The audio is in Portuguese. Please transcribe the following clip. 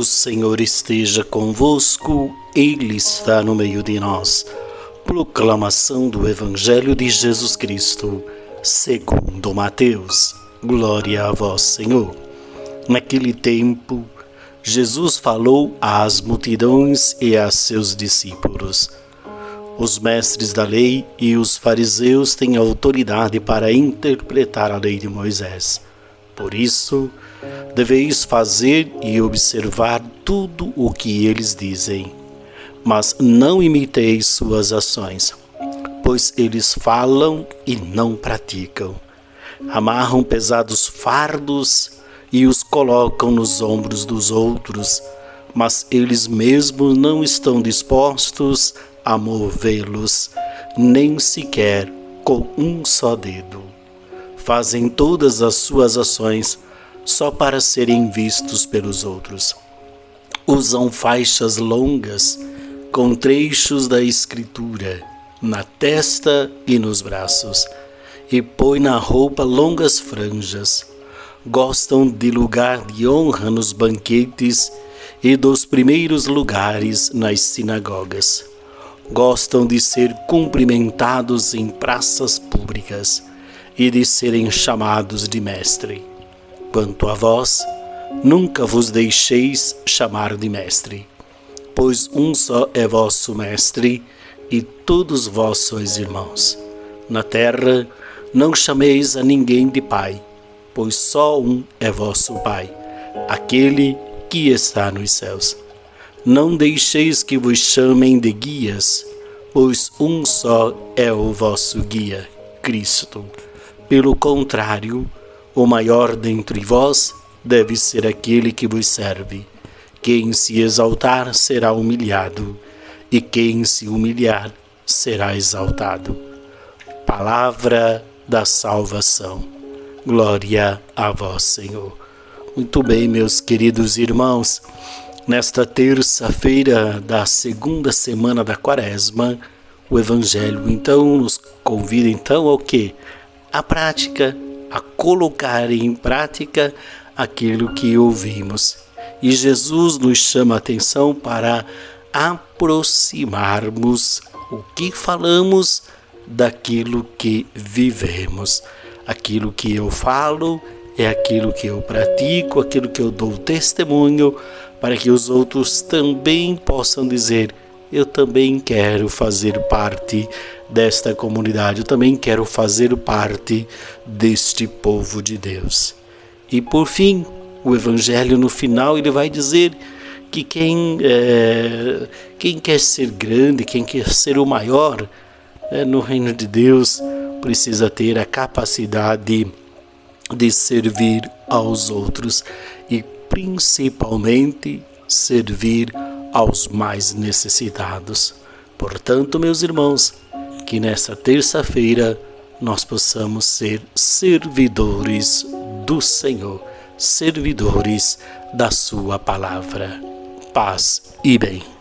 O Senhor esteja convosco, Ele está no meio de nós. Proclamação do Evangelho de Jesus Cristo, segundo Mateus. Glória a vós, Senhor. Naquele tempo, Jesus falou às multidões e a seus discípulos. Os mestres da lei e os fariseus têm autoridade para interpretar a lei de Moisés. Por isso, deveis fazer e observar tudo o que eles dizem, mas não imiteis suas ações, pois eles falam e não praticam. Amarram pesados fardos e os colocam nos ombros dos outros, mas eles mesmos não estão dispostos a movê-los, nem sequer com um só dedo. Fazem todas as suas ações só para serem vistos pelos outros. Usam faixas longas com trechos da Escritura na testa e nos braços, e põe na roupa longas franjas. Gostam de lugar de honra nos banquetes e dos primeiros lugares nas sinagogas. Gostam de ser cumprimentados em praças públicas e de serem chamados de mestre. Quanto a vós, nunca vos deixeis chamar de mestre, pois um só é vosso mestre, e todos vós sois irmãos. Na terra, não chameis a ninguém de pai, pois só um é vosso pai, aquele que está nos céus. Não deixeis que vos chamem de guias, pois um só é o vosso guia, Cristo. Pelo contrário, o maior dentre vós deve ser aquele que vos serve. Quem se exaltar será humilhado, e quem se humilhar será exaltado. Palavra da salvação. Glória a vós, Senhor. Muito bem, meus queridos irmãos, nesta terça-feira da segunda semana da Quaresma, o Evangelho então nos convida então ao que? A prática a colocar em prática aquilo que ouvimos. E Jesus nos chama a atenção para aproximarmos o que falamos daquilo que vivemos. Aquilo que eu falo é aquilo que eu pratico, aquilo que eu dou testemunho, para que os outros também possam dizer: eu também quero fazer parte desta comunidade, eu também quero fazer parte deste povo de Deus. E por fim, o Evangelho no final ele vai dizer que quem, é, quem quer ser grande, quem quer ser o maior é, no reino de Deus, precisa ter a capacidade de servir aos outros e principalmente servir aos mais necessitados. Portanto, meus irmãos, que nesta terça-feira nós possamos ser servidores do Senhor, servidores da Sua palavra. Paz e bem.